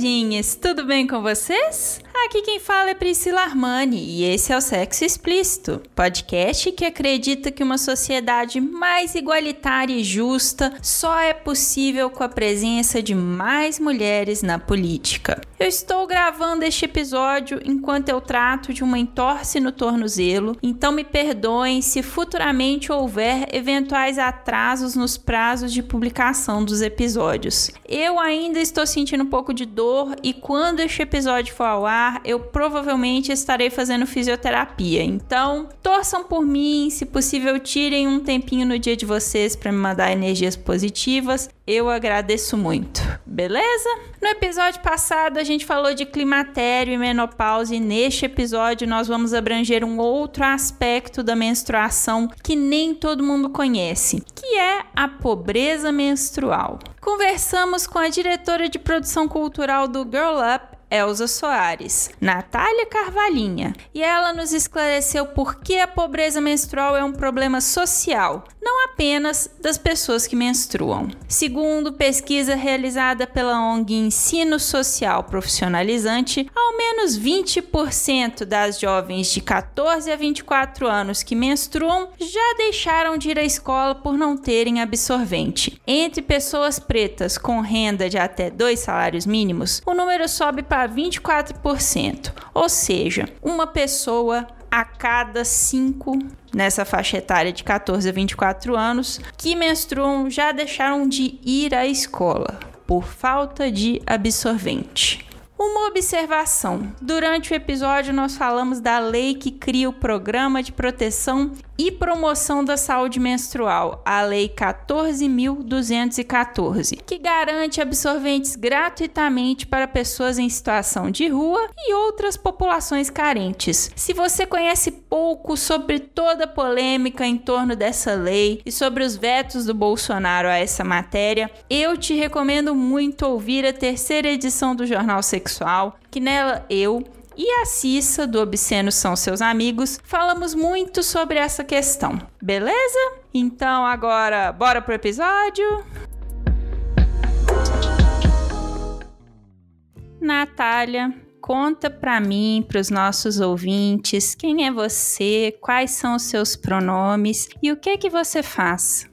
Namoradinhas, tudo bem com vocês? Aqui quem fala é Priscila Armani e esse é o Sexo Explícito, podcast que acredita que uma sociedade mais igualitária e justa só é possível com a presença de mais mulheres na política. Eu estou gravando este episódio enquanto eu trato de uma entorse no tornozelo, então me perdoem se futuramente houver eventuais atrasos nos prazos de publicação dos episódios. Eu ainda estou sentindo um pouco de dor e quando este episódio for ao ar, eu provavelmente estarei fazendo fisioterapia. Então, torçam por mim, se possível, tirem um tempinho no dia de vocês para me mandar energias positivas. Eu agradeço muito. Beleza? No episódio passado a gente falou de climatério e menopausa e neste episódio nós vamos abranger um outro aspecto da menstruação que nem todo mundo conhece, que é a pobreza menstrual. Conversamos com a diretora de produção cultural do Girl Up, Elza Soares, Natália Carvalhinha, e ela nos esclareceu por que a pobreza menstrual é um problema social, não apenas das pessoas que menstruam. Segundo pesquisa realizada pela ONG Ensino Social Profissionalizante, ao menos 20% das jovens de 14 a 24 anos que menstruam já deixaram de ir à escola por não terem absorvente. Entre pessoas pretas com renda de até dois salários mínimos, o número sobe para 24%, ou seja, uma pessoa a cada cinco nessa faixa etária de 14 a 24 anos que menstruam já deixaram de ir à escola por falta de absorvente. Uma observação: durante o episódio, nós falamos da lei que cria o Programa de Proteção e Promoção da Saúde Menstrual, a Lei 14.214, que garante absorventes gratuitamente para pessoas em situação de rua e outras populações carentes. Se você conhece pouco sobre toda a polêmica em torno dessa lei e sobre os vetos do Bolsonaro a essa matéria, eu te recomendo muito ouvir a terceira edição do Jornal Sexual, que nela eu e a Cissa, do Obsceno São Seus Amigos, falamos muito sobre essa questão, beleza? Então agora, bora pro episódio? Natália, conta para mim, para os nossos ouvintes, quem é você, quais são os seus pronomes e o que é que você faz?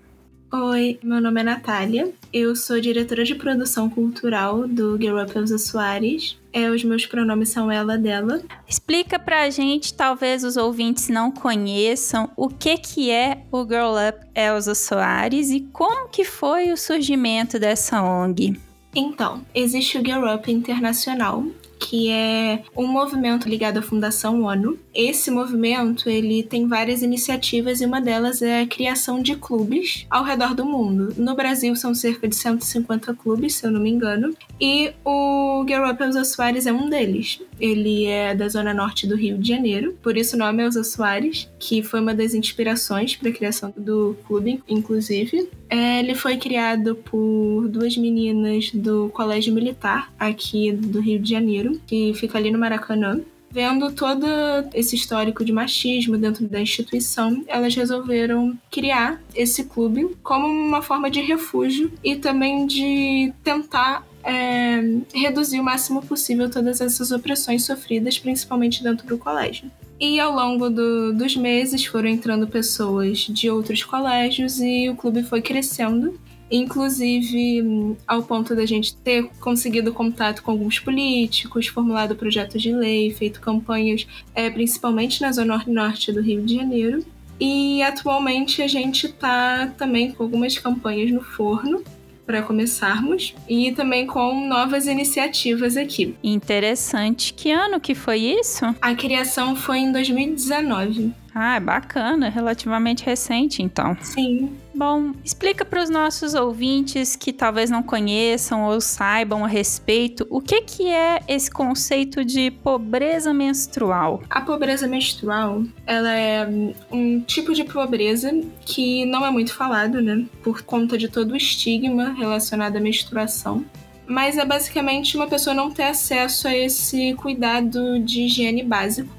Oi, meu nome é Natália, eu sou diretora de produção cultural do Girl Up Elza Soares. É, os meus pronomes são ela, dela. Explica pra gente, talvez os ouvintes não conheçam, o que que é o Girl Up Elza Soares e como que foi o surgimento dessa ONG. Então, existe o Girl Up Internacional, que é um movimento ligado à Fundação ONU. Esse movimento ele tem várias iniciativas e uma delas é a criação de clubes ao redor do mundo. No Brasil são cerca de 150 clubes, se eu não me engano, e o Girl Up Elza Soares é um deles. Ele é da zona norte do Rio de Janeiro, por isso o nome é Elza Soares, que foi uma das inspirações para a criação do clube, inclusive. É, ele foi criado por duas meninas do Colégio Militar aqui do Rio de Janeiro, que fica ali no Maracanã. Vendo todo esse histórico de machismo dentro da instituição, elas resolveram criar esse clube como uma forma de refúgio e também de tentar é, reduzir o máximo possível todas essas opressões sofridas, principalmente dentro do colégio. E ao longo do, dos meses foram entrando pessoas de outros colégios e o clube foi crescendo. Inclusive, ao ponto da gente ter conseguido contato com alguns políticos, formulado projetos de lei, feito campanhas, é, principalmente na zona norte do Rio de Janeiro. E atualmente a gente está também com algumas campanhas no forno para começarmos e também com novas iniciativas aqui. Interessante. Que ano que foi isso? A criação foi em 2019. Ah, é bacana, relativamente recente então. Sim. Bom, explica para os nossos ouvintes que talvez não conheçam ou saibam a respeito o que, que é esse conceito de pobreza menstrual. A pobreza menstrual, ela é um tipo de pobreza que não é muito falado, né? Por conta de todo o estigma relacionado à menstruação mas é basicamente uma pessoa não ter acesso a esse cuidado de higiene básico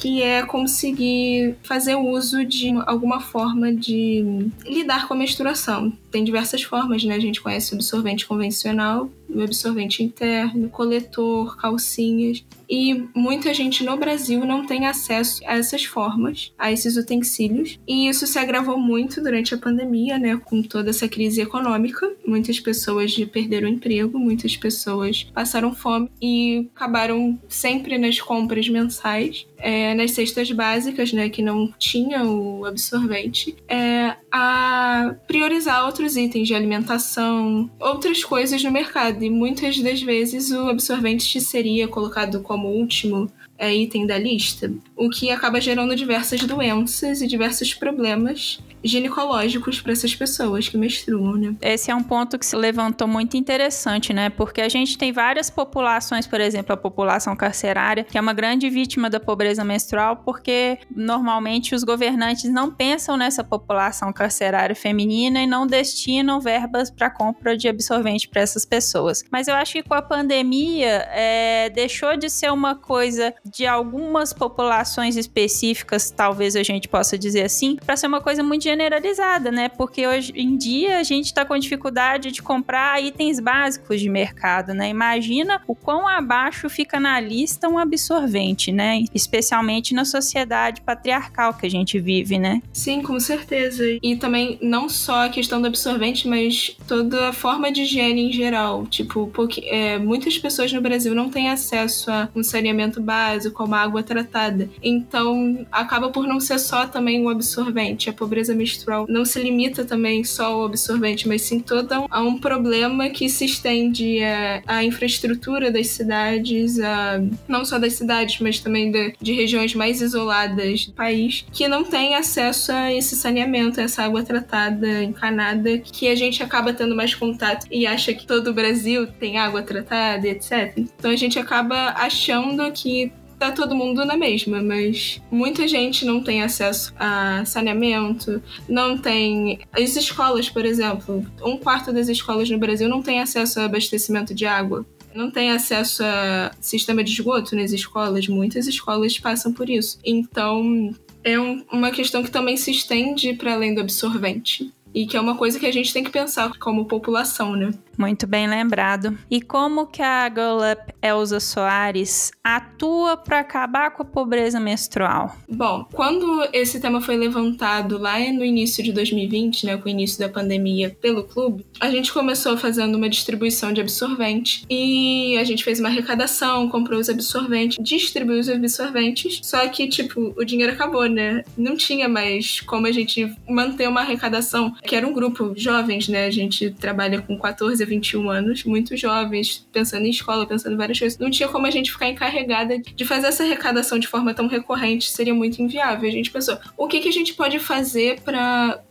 que é conseguir fazer uso de alguma forma de lidar com a menstruação. Tem diversas formas, né? A gente conhece o absorvente convencional, o absorvente interno, coletor, calcinhas. E muita gente no Brasil não tem acesso a essas formas, a esses utensílios. E isso se agravou muito durante a pandemia, né? Com toda essa crise econômica. Muitas pessoas perderam emprego, muitas pessoas passaram fome e acabaram sempre nas compras mensais, é, nas cestas básicas, né? Que não tinha o absorvente, é, a priorizar outros itens de alimentação, outras coisas no mercado. E muitas das vezes o absorvente seria colocado como último é, item da lista, o que acaba gerando diversas doenças e diversos problemas ginecológicos para essas pessoas que menstruam, né? Esse é um ponto que se levantou muito interessante, né? Porque a gente tem várias populações, por exemplo, a população carcerária, que é uma grande vítima da pobreza menstrual, porque normalmente os governantes não pensam nessa população carcerária feminina e não destinam verbas para compra de absorvente para essas pessoas. Mas eu acho que com a pandemia é, deixou de ser uma coisa de algumas populações específicas, talvez a gente possa dizer assim, para ser uma coisa muito generalizada, né? Porque hoje em dia a gente está com dificuldade de comprar itens básicos de mercado, né? Imagina o quão abaixo fica na lista um absorvente, né? Especialmente na sociedade patriarcal que a gente vive, né? Sim, com certeza. E também não só a questão do absorvente, mas toda a forma de higiene em geral. Tipo, porque, é, muitas pessoas no Brasil não têm acesso a um saneamento básico, a uma água tratada. Então, acaba por não ser só também o absorvente. A pobreza menstrual não se limita também só ao absorvente, mas sim todo a um problema que se estende à, infraestrutura das cidades, a, não só das cidades, mas também de, de regiões mais isoladas do país, que não tem acesso a esse saneamento, a essa água tratada, encanada, que a gente acaba tendo mais contato e acha que todo o Brasil tem água tratada, etc. Então a gente acaba achando que tá todo mundo na mesma, mas muita gente não tem acesso a saneamento, não tem. As escolas, por exemplo, um quarto das escolas no Brasil não tem acesso a abastecimento de água. Não tem acesso a sistema de esgoto nas escolas, muitas escolas passam por isso. Então, é um, uma questão que também se estende para além do absorvente. E que é uma coisa que a gente tem que pensar como população, né? Muito bem lembrado. E como que a Girl Up Elza Soares atua para acabar com a pobreza menstrual? Bom, quando esse tema foi levantado lá no início de 2020, né, com o início da pandemia pelo clube, a gente começou fazendo uma distribuição de absorvente e a gente fez uma arrecadação, comprou os absorventes, distribuiu os absorventes, só que, tipo, o dinheiro acabou, né? Não tinha mais como a gente manter uma arrecadação, que era um grupo jovens, né? A gente trabalha com 14 a 21 anos, muito jovens, pensando em escola, pensando em várias coisas. Não tinha como a gente ficar encarregada de fazer essa arrecadação de forma tão recorrente, seria muito inviável. A gente pensou, o que, que a gente pode fazer para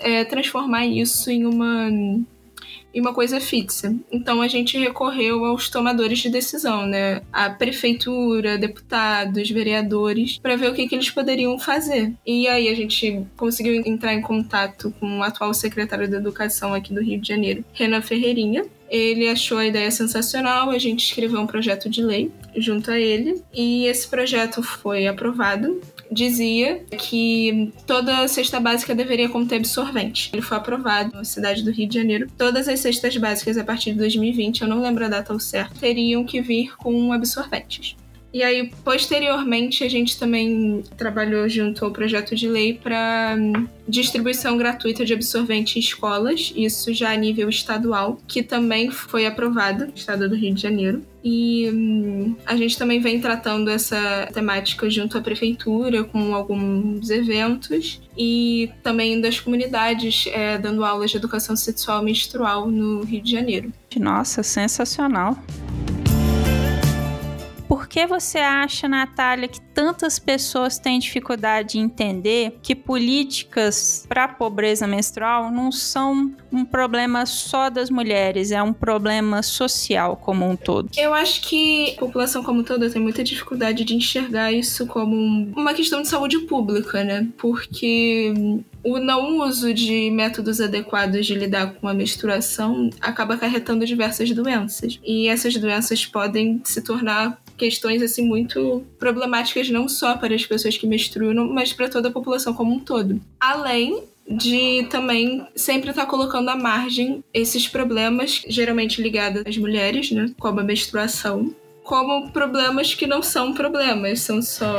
é, transformar isso em uma e uma coisa fixa. Então a gente recorreu aos tomadores de decisão, né? A prefeitura, deputados, vereadores, para ver o que, que eles poderiam fazer. E aí a gente conseguiu entrar em contato com o atual secretário da Educação aqui do Rio de Janeiro, Renan Ferreirinha, ele achou a ideia sensacional, a gente escreveu um projeto de lei junto a ele e esse projeto foi aprovado dizia que toda cesta básica deveria conter absorvente. Ele foi aprovado na cidade do Rio de Janeiro. Todas as cestas básicas a partir de 2020, eu não lembro a data ao certo, teriam que vir com absorventes. E aí, posteriormente, a gente também trabalhou junto ao projeto de lei para hum, distribuição gratuita de absorvente em escolas, isso já a nível estadual, que também foi aprovado no estado do Rio de Janeiro. E hum, a gente também vem tratando essa temática junto à prefeitura, com alguns eventos, e também das comunidades, é, dando aulas de educação sexual menstrual no Rio de Janeiro. Nossa, sensacional que você acha, Natália, que tantas pessoas têm dificuldade de entender que políticas para a pobreza menstrual não são um problema só das mulheres, é um problema social como um todo? Eu acho que a população como toda tem muita dificuldade de enxergar isso como uma questão de saúde pública, né? Porque o não uso de métodos adequados de lidar com a menstruação acaba acarretando diversas doenças. E essas doenças podem se tornar questões assim muito problemáticas não só para as pessoas que menstruam, mas para toda a população como um todo. Além de também sempre estar tá colocando à margem esses problemas, geralmente ligados às mulheres, né, como a menstruação, como problemas que não são problemas, são só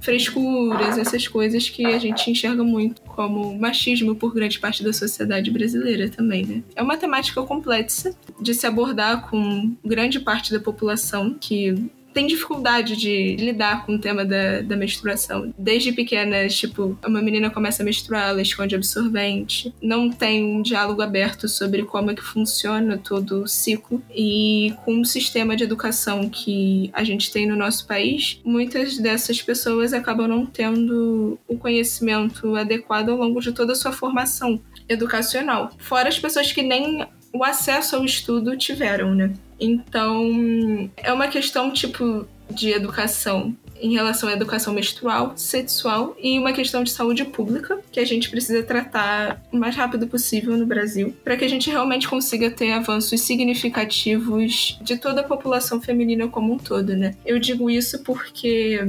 frescuras, essas coisas que a gente enxerga muito como machismo por grande parte da sociedade brasileira também, né? É uma temática complexa de se abordar com grande parte da população que tem dificuldade de lidar com o tema da, da menstruação. Desde pequena, tipo, uma menina começa a menstruar, ela esconde absorvente, não tem um diálogo aberto sobre como é que funciona todo o ciclo. E com o sistema de educação que a gente tem no nosso país, muitas dessas pessoas acabam não tendo o conhecimento adequado ao longo de toda a sua formação educacional. Fora as pessoas que nem o acesso ao estudo tiveram, né? Então, é uma questão tipo de educação em relação à educação menstrual, sexual e uma questão de saúde pública que a gente precisa tratar o mais rápido possível no Brasil, para que a gente realmente consiga ter avanços significativos de toda a população feminina como um todo, né? Eu digo isso porque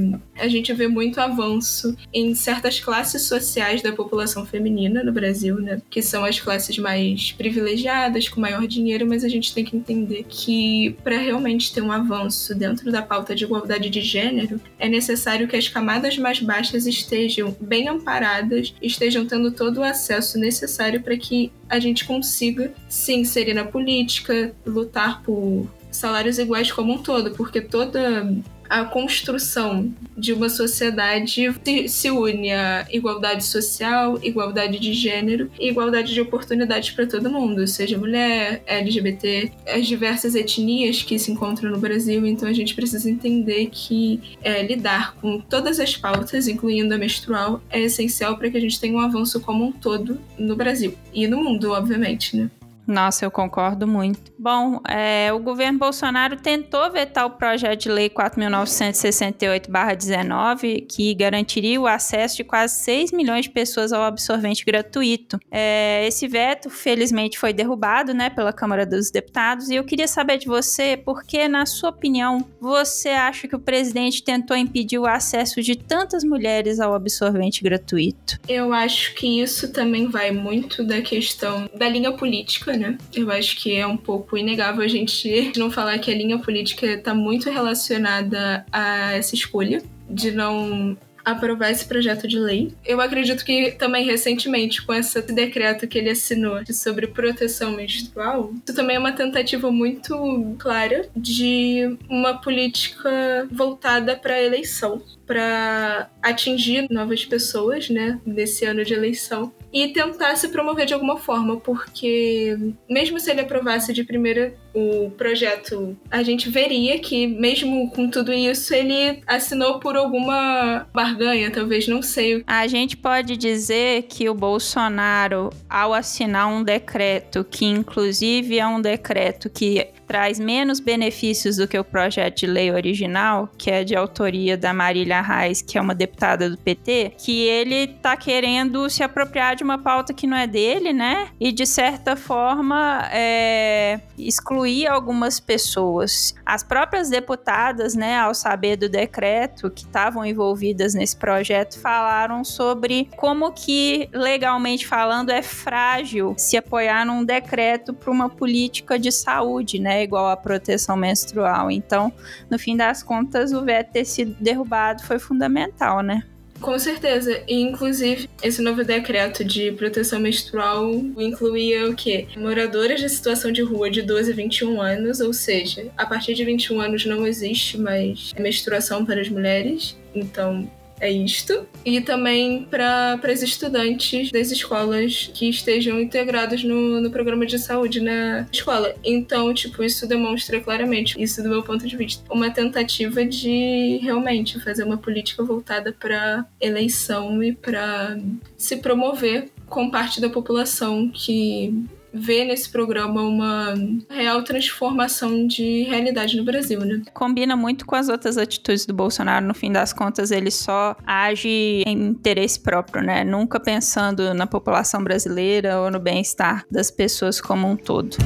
a gente vê muito avanço em certas classes sociais da população feminina no Brasil, né? Que são as classes mais privilegiadas, com maior dinheiro, mas a gente tem que entender que para realmente ter um avanço dentro da pauta de igualdade de gênero, é necessário que as camadas mais baixas estejam bem amparadas, estejam tendo todo o acesso necessário para que a gente consiga se inserir na política, lutar por salários iguais como um todo, porque toda a construção de uma sociedade se, se une a igualdade social, igualdade de gênero e igualdade de oportunidades para todo mundo, seja mulher, LGBT, as diversas etnias que se encontram no Brasil. Então a gente precisa entender que é, lidar com todas as pautas, incluindo a menstrual, é essencial para que a gente tenha um avanço como um todo no Brasil e no mundo, obviamente, né? Nossa, eu concordo muito. Bom, é, o governo Bolsonaro tentou vetar o projeto de lei 4.968-19, que garantiria o acesso de quase 6 milhões de pessoas ao absorvente gratuito. É, esse veto, felizmente, foi derrubado né, pela Câmara dos Deputados, e eu queria saber de você, porque, na sua opinião, você acha que o presidente tentou impedir o acesso de tantas mulheres ao absorvente gratuito? Eu acho que isso também vai muito da questão da linha política, né? Eu acho que é um pouco inegável a gente não falar que a linha política está muito relacionada a essa escolha de não aprovar esse projeto de lei. Eu acredito que também recentemente, com esse decreto que ele assinou sobre proteção menstrual, isso também é uma tentativa muito clara de uma política voltada para a eleição, para atingir novas pessoas, né, nesse ano de eleição e tentar se promover de alguma forma, porque mesmo se ele aprovasse de primeira o projeto, a gente veria que mesmo com tudo isso ele assinou por alguma barganha, talvez, não sei. A gente pode dizer que o Bolsonaro, ao assinar um decreto, que inclusive é um decreto que traz menos benefícios do que o projeto de lei original, que é de autoria da Marília Reis, que é uma deputada do PT, que ele tá querendo se apropriar de uma pauta que não é dele, né? E de certa forma é, excluir algumas pessoas. As próprias deputadas, né, ao saber do decreto que estavam envolvidas nesse projeto, falaram sobre como que legalmente falando é frágil se apoiar num decreto para uma política de saúde, né? igual à proteção menstrual. Então, no fim das contas, o veto ter sido derrubado foi fundamental, né? Com certeza. E, inclusive, esse novo decreto de proteção menstrual incluía o quê? Moradoras de situação de rua de 12 a 21 anos, ou seja, a partir de 21 anos não existe mais menstruação para as mulheres. Então, é isto. E também para as estudantes das escolas que estejam integrados no, no programa de saúde na escola. Então, tipo, isso demonstra claramente, isso do meu ponto de vista, uma tentativa de realmente fazer uma política voltada para eleição e para se promover com parte da população que vê nesse programa uma real transformação de realidade no Brasil, né? Combina muito com as outras atitudes do Bolsonaro. No fim das contas, ele só age em interesse próprio, né? Nunca pensando na população brasileira ou no bem-estar das pessoas como um todo.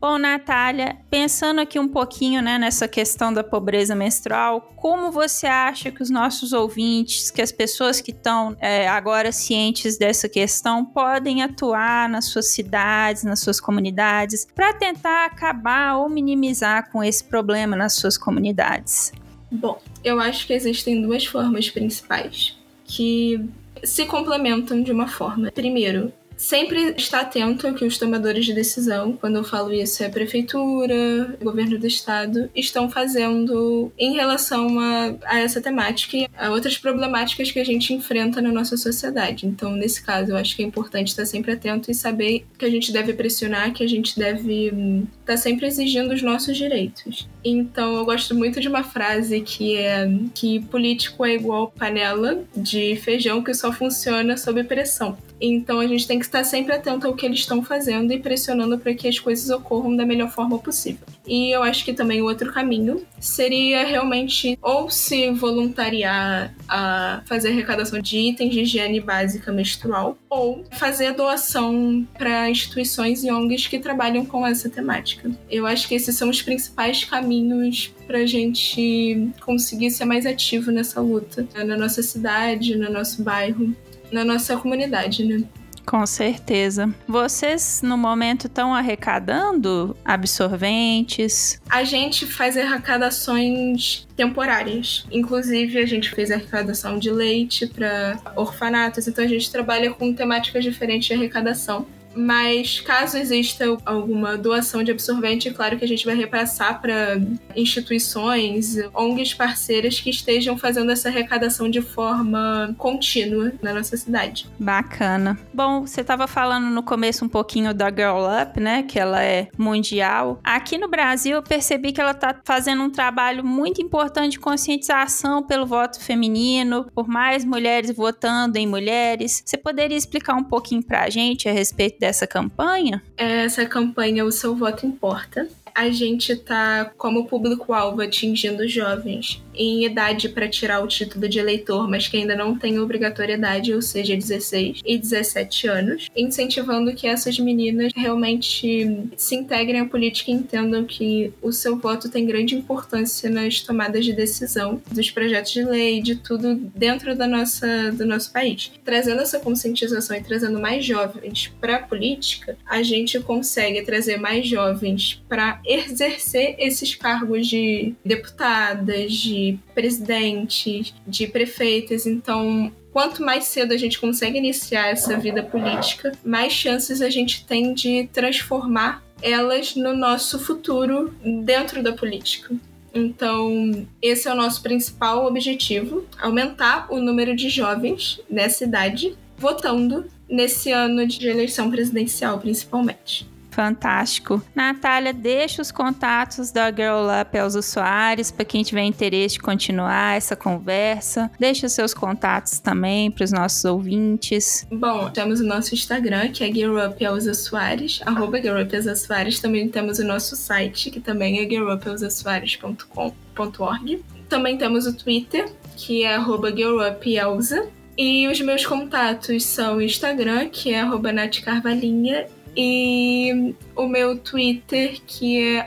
Bom, Natália, pensando aqui um pouquinho né, nessa questão da pobreza menstrual, como você acha que os nossos ouvintes, que as pessoas que estão é, agora cientes dessa questão, podem atuar nas suas cidades, nas suas comunidades, para tentar acabar ou minimizar com esse problema nas suas comunidades? Bom, eu acho que existem duas formas principais que se complementam de uma forma. Primeiro, sempre estar atento ao que os tomadores de decisão, quando eu falo isso é a prefeitura, governo do estado, estão fazendo em relação a, a essa temática e a outras problemáticas que a gente enfrenta na nossa sociedade. Então, nesse caso, eu acho que é importante estar sempre atento e saber que a gente deve pressionar, que a gente deve hum, estar sempre exigindo os nossos direitos. Então, eu gosto muito de uma frase que é que político é igual panela de feijão que só funciona sob pressão. Então a gente tem que estar sempre atento ao que eles estão fazendo e pressionando para que as coisas ocorram da melhor forma possível. E eu acho que também o outro caminho seria realmente ou se voluntariar a fazer arrecadação de itens de higiene básica menstrual ou fazer doação para instituições e ONGs que trabalham com essa temática. Eu acho que esses são os principais caminhos para a gente conseguir ser mais ativo nessa luta na nossa cidade, no nosso bairro na nossa comunidade, né? Com certeza. Vocês, no momento, estão arrecadando absorventes? A gente faz arrecadações temporárias. Inclusive, a gente fez arrecadação de leite para orfanatos, então a gente trabalha com temáticas diferentes de arrecadação. Mas caso exista alguma doação de absorvente, é claro que a gente vai repassar para instituições, ONGs parceiras que estejam fazendo essa arrecadação de forma contínua na nossa cidade. Bacana. Bom, você estava falando no começo um pouquinho da Girl Up, né? Que ela é mundial. Aqui no Brasil, eu percebi que ela está fazendo um trabalho muito importante de conscientização pelo voto feminino, por mais mulheres votando em mulheres. Você poderia explicar um pouquinho para a gente a respeito dessa campanha? Essa campanha O Seu Voto Importa. A gente está como público-alvo atingindo jovens em idade para tirar o título de eleitor, mas que ainda não tem obrigatoriedade, ou seja, 16 e 17 anos, incentivando que essas meninas realmente se integrem à política e entendam que o seu voto tem grande importância nas tomadas de decisão dos projetos de lei, de tudo dentro da nossa, do nosso país. Trazendo essa conscientização e trazendo mais jovens para a política, a gente consegue trazer mais jovens para exercer esses cargos de deputadas, de presidentes, de prefeitas. Então, quanto mais cedo a gente consegue iniciar essa vida política, mais chances a gente tem de transformar elas no nosso futuro dentro da política. Então, esse é o nosso principal objetivo: aumentar o número de jovens nessa idade votando nesse ano de eleição presidencial, principalmente. Fantástico. Natália, deixa os contatos da Girl Up aos usuários para quem tiver interesse de continuar essa conversa. Deixa seus contatos também para os nossos ouvintes. Bom, temos o nosso Instagram, que é Girl Up aos usuários, arroba Girl Up aos usuários. Também temos o nosso site, que também é girlupaosusuários.com.org. Também temos o Twitter, que é arroba girlupelza. E os meus contatos são o Instagram, que é arroba natcarvalhinha, e o meu Twitter, que é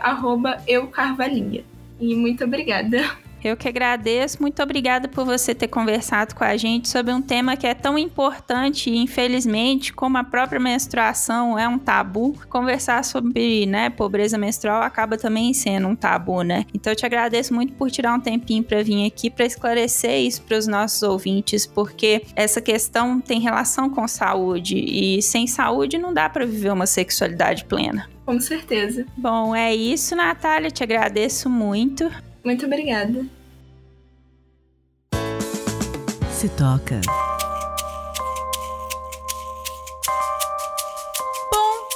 eucarvalinha. E muito obrigada. Eu que agradeço. Muito obrigada por você ter conversado com a gente sobre um tema que é tão importante e, infelizmente, como a própria menstruação é um tabu, conversar sobre né, pobreza menstrual acaba também sendo um tabu, né? Então eu te agradeço muito por tirar um tempinho para vir aqui para esclarecer isso para os nossos ouvintes, porque essa questão tem relação com saúde e sem saúde não dá para viver uma sexualidade plena. Com certeza. Bom, é isso, Natália. Te agradeço muito. Muito obrigada. se toca.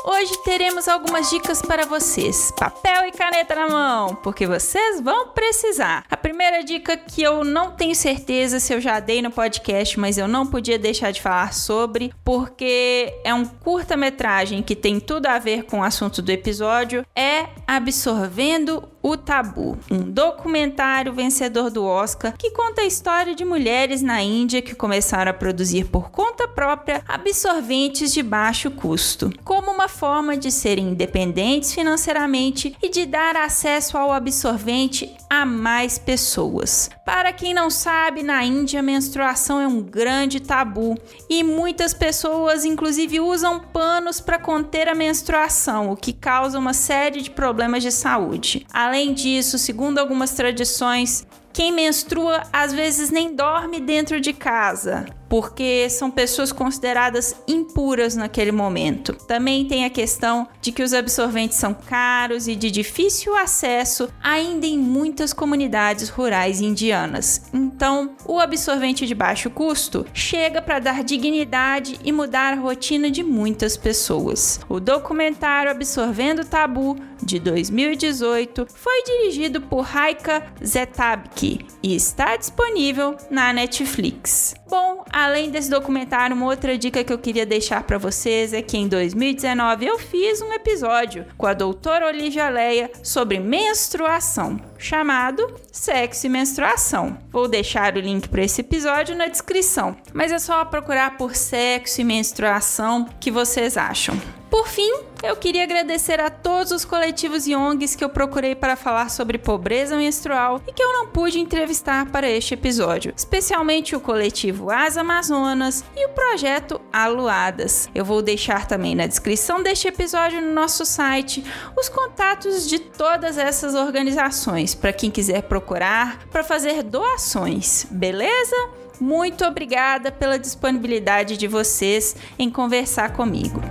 Hoje teremos algumas dicas para vocês. Papel e caneta na mão, porque vocês vão precisar. A primeira dica que eu não tenho certeza se eu já dei no podcast, mas eu não podia deixar de falar sobre, porque é um curta-metragem que tem tudo a ver com o assunto do episódio, é Absorvendo o Tabu, um documentário vencedor do Oscar que conta a história de mulheres na Índia que começaram a produzir por conta própria absorventes de baixo custo, como uma forma de serem independentes financeiramente e de dar acesso ao absorvente a mais pessoas. Para quem não sabe, na Índia a menstruação é um grande tabu e muitas pessoas inclusive usam panos para conter a menstruação, o que causa uma série de problemas de saúde. Além disso, segundo algumas tradições, quem menstrua às vezes nem dorme dentro de casa, porque são pessoas consideradas impuras naquele momento. Também tem a questão de que os absorventes são caros e de difícil acesso ainda em muitas comunidades rurais indianas. Então, o absorvente de baixo custo chega para dar dignidade e mudar a rotina de muitas pessoas. O documentário Absorvendo o Tabu de 2018 foi dirigido por Raika Zetabki e está disponível na Netflix. Bom, além desse documentário, uma outra dica que eu queria deixar para vocês é que em 2019 eu fiz um episódio com a doutora Olivia Leia sobre menstruação, chamado Sexo e Menstruação. Vou deixar o link para esse episódio na descrição, mas é só procurar por sexo e menstruação que vocês acham. Por fim, eu queria agradecer a todos os coletivos e ONGs que eu procurei para falar sobre pobreza menstrual e que eu não pude entrevistar para este episódio, especialmente o coletivo As Amazonas e o projeto Aluadas. Eu vou deixar também na descrição deste episódio no nosso site os contatos de todas essas organizações para quem quiser procurar para fazer doações, beleza? Muito obrigada pela disponibilidade de vocês em conversar comigo.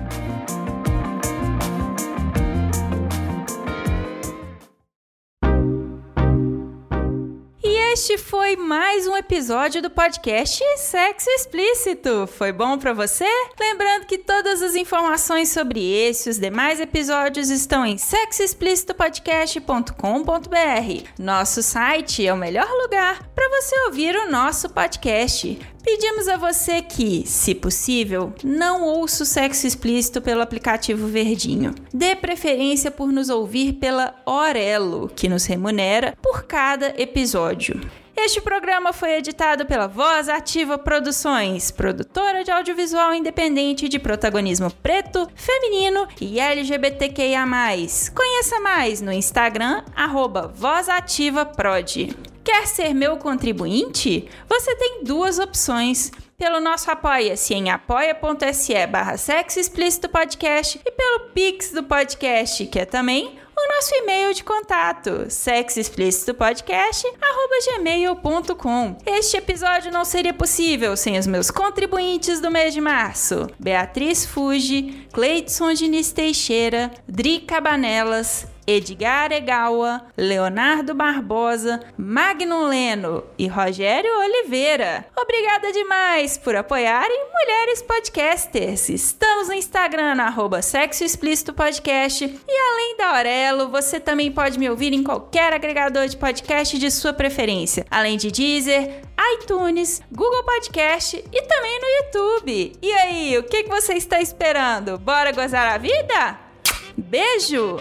Este foi mais um episódio do podcast Sexo Explícito. Foi bom para você? Lembrando que todas as informações sobre esse e os demais episódios estão em sexoexplicitopodcast.com.br. Nosso site é o melhor lugar para você ouvir o nosso podcast. Pedimos a você que, se possível, não ouça o sexo explícito pelo aplicativo Verdinho. Dê preferência por nos ouvir pela Orelo, que nos remunera por cada episódio. Este programa foi editado pela Voz Ativa Produções, produtora de audiovisual independente de protagonismo preto, feminino e LGBTQIA+. Conheça mais no Instagram, arroba VozAtivaProd. Quer ser meu contribuinte? Você tem duas opções. Pelo nosso Apoia-se em apoia.se barra sexo explícito podcast e pelo Pix do podcast, que é também o nosso e-mail de contato, sexoexplicitopodcast.gmail.com. Este episódio não seria possível sem os meus contribuintes do mês de março. Beatriz Fuji, Cleidson Diniz Teixeira, Dri Cabanelas, Edgar Egawa, Leonardo Barbosa, Magno Leno e Rogério Oliveira. Obrigada demais por apoiarem Mulheres Podcasters. Estamos no Instagram, arroba Sexo Explícito Podcast. E além da Aurelo, você também pode me ouvir em qualquer agregador de podcast de sua preferência, além de Deezer, iTunes, Google Podcast e também no YouTube. E aí, o que você está esperando? Bora gozar a vida? Beijo!